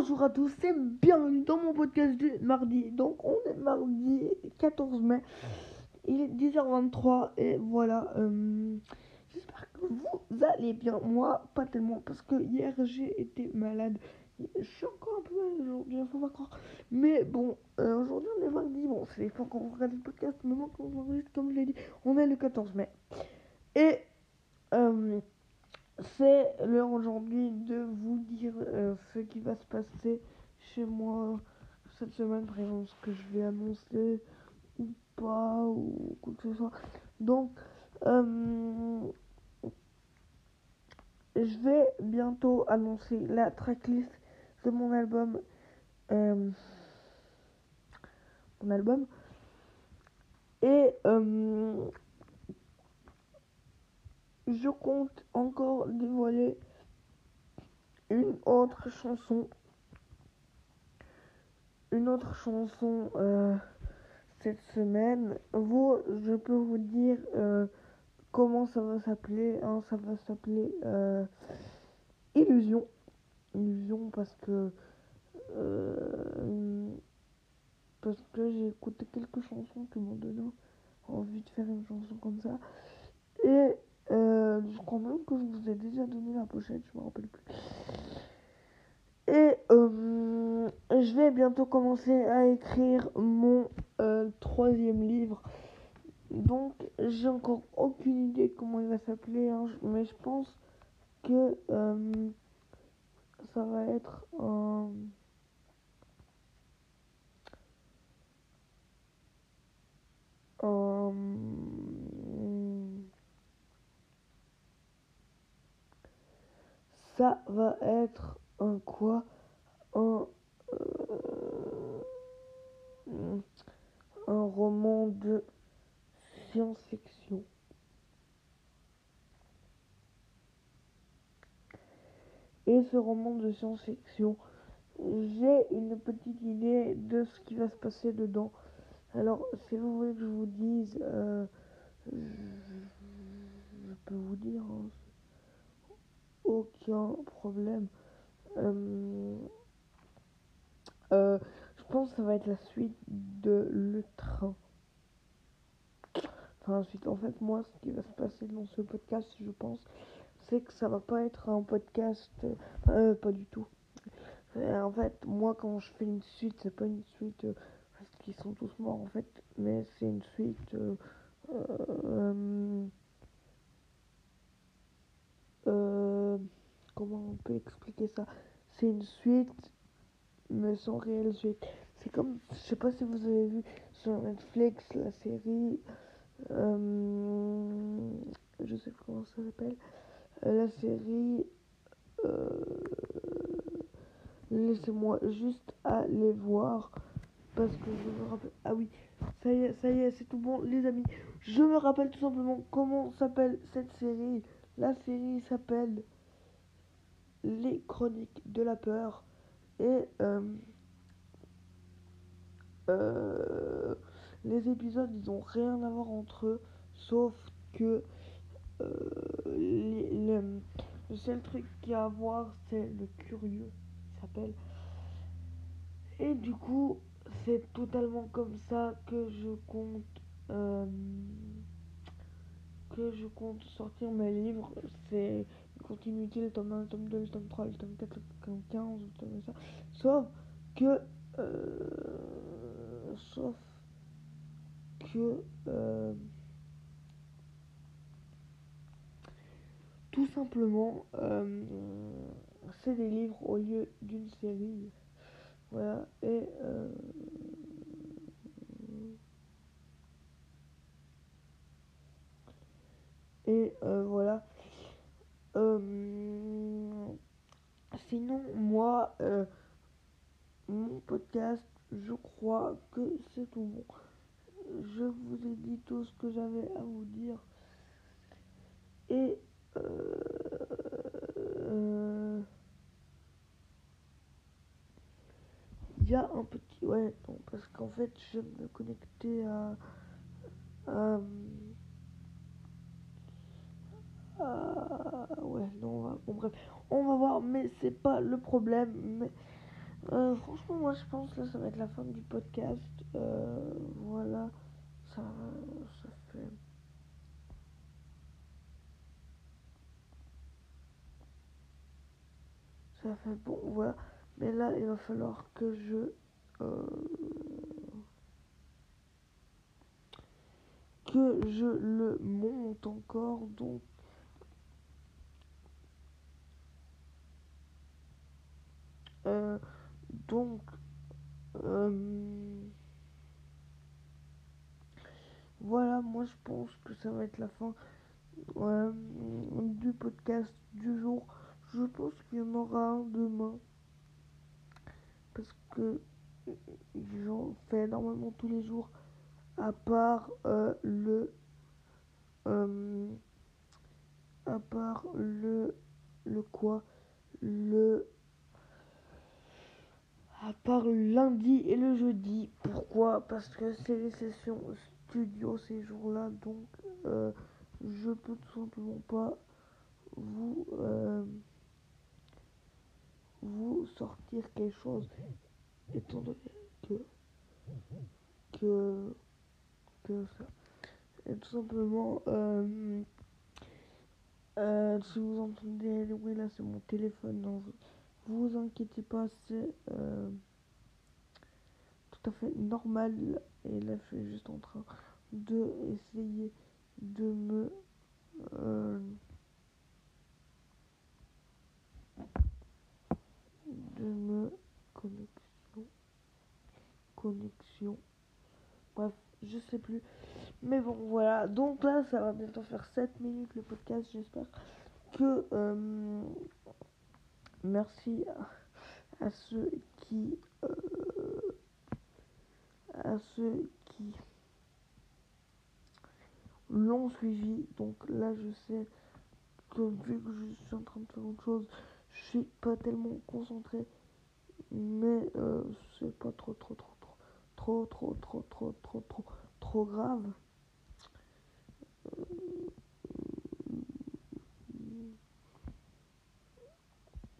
Bonjour à tous et bienvenue dans mon podcast du mardi. Donc on est mardi 14 mai, il est 10h23 et voilà. euh, J'espère que vous allez bien. Moi, pas tellement parce que hier j'ai été malade. Je suis encore un peu malade aujourd'hui, faut pas croire. Mais bon, euh, aujourd'hui on est mardi. Bon, c'est pas quand vous regardez le podcast, mais moi quand on enregistre, comme je l'ai dit, on est le 14 mai. Et euh, c'est l'heure aujourd'hui de vous dire euh, ce qui va se passer chez moi cette semaine, par exemple, ce que je vais annoncer ou pas, ou quoi que ce soit. Donc, euh, je vais bientôt annoncer la tracklist de mon album. euh, mon album. Et je compte encore dévoiler une autre chanson. Une autre chanson euh, cette semaine. Vous, je peux vous dire euh, comment ça va s'appeler. hein. ça va s'appeler euh, Illusion. Illusion parce que parce que j'ai écouté quelques chansons qui m'ont donné envie de faire une chanson comme ça. Et je crois même que je vous ai déjà donné la pochette, je me rappelle plus. Et euh, je vais bientôt commencer à écrire mon euh, troisième livre. Donc j'ai encore aucune idée comment il va s'appeler, hein, mais je pense que euh, ça va être un- ça va être un quoi un, euh, un roman de science-fiction. Et ce roman de science-fiction, j'ai une petite idée de ce qui va se passer dedans. Alors, si vous voulez que je vous dise, euh, je, peux vous dire, hein, aucun problème. Euh, euh, je pense que ça va être la suite de Le Train. Enfin, ensuite, en fait, moi, ce qui va se passer dans ce podcast, je pense, c'est que ça va pas être un podcast. euh, pas du tout. Euh, en fait, moi, quand je fais une suite, c'est pas une suite parce qu'ils sont tous morts, en fait, mais c'est une suite. Euh, comment on peut expliquer ça? C'est une suite, mais sans réelle suite. C'est comme, je sais pas si vous avez vu sur Netflix la série, euh, je sais pas comment ça s'appelle, euh, la série, laissez-moi juste aller voir, parce que je me rappelle, ah oui, ça y est, ça y est, c'est tout bon, les amis, je me rappelle tout simplement comment s'appelle cette série. La série s'appelle Les Chroniques de la Peur. Et euh, euh, les épisodes, ils rien à voir entre eux. Sauf que euh, le, seul truc qu'il y a à voir, c'est le curieux. Il s'appelle. Et du coup, c'est totalement comme ça que je compte. Que je compte sortir mes livres. C'est continuité, le tome 1, le tome 2, le tome 3, le tome 4, le tome 15, le tome ça. Sauf que. euh, sauf que. euh, tout simplement, euh, c'est des livres au lieu d'une série. Voilà, et. Et euh, voilà. Euh, sinon, moi, euh, mon podcast, je crois que c'est tout bon. Je vous ai dit tout ce que j'avais à vous dire. Et il y a un petit ouais non parce qu'en fait je me à, à- ouais non on va- bon bref on va voir mais c'est pas le problème mais Euh, franchement, moi je pense que ça va être la fin du podcast. Euh, voilà, ça, ça fait. Ça fait bon, voilà. Mais là, il va falloir que je. Euh, que je le monte encore. Donc. Euh, donc. Euh, voilà, moi je pense que ça va être la fin euh, du podcast du jour. Je pense qu'il y en aura un demain. Parce que j'en fais normalement tous les jours. À part euh, le. À part le. Le quoi? Le. Le lundi et le jeudi. Pourquoi? Parce que c'est les sessions studio ces jours-là. Donc, euh, je peux tout simplement pas vous. Euh, vous sortir quelque chose étant donné que que que ça et tout simplement euh, si vous entendez bruits là c'est mon téléphone donc vous vous inquiétez pas c'est tout à fait normal. Et là je suis juste en train de essayer de me euh, de me connexion connexion. Bref je sais plus. Mais bon voilà. Donc là ça va bientôt faire 7 minutes le podcast. J'espère que euh, merci à, ceux qui euh, à ceux qui l'ont suivi donc là je sais que vu que je suis en train de faire autre chose je suis pas tellement concentré mais euh, c'est pas trop trop trop trop trop trop trop trop trop trop grave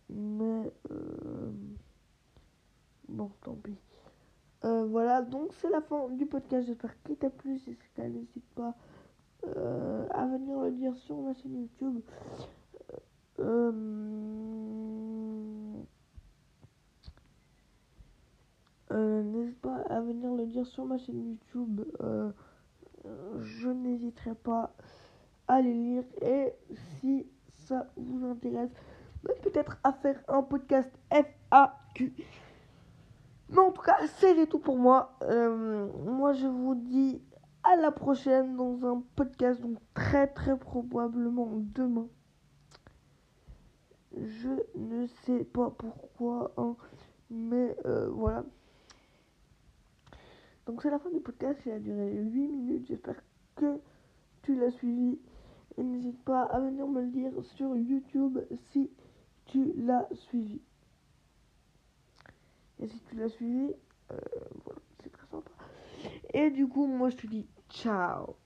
mais euh, bon tant pis euh, voilà donc c'est la fin du podcast j'espère qu'il t'a plu si c'est le cas n'hésite pas euh, à venir le dire sur ma chaîne youtube euh, Euh, n'hésite pas à venir le dire sur ma chaîne YouTube. Euh, je n'hésiterai pas à les lire. Et si ça vous intéresse, peut-être à faire un podcast FAQ. Mais en tout cas, c'est tout pour moi. Euh, moi, je vous dis à la prochaine dans un podcast, donc très très probablement demain. Je ne sais pas pourquoi, hein, mais euh, voilà. Donc c'est la fin du podcast, il a duré 8 minutes, j'espère que tu l'as suivi. Et n'hésite pas à venir me le dire sur YouTube si tu l'as suivi. Et si tu l'as suivi, euh, voilà, c'est très sympa. Et du coup, moi je te dis ciao.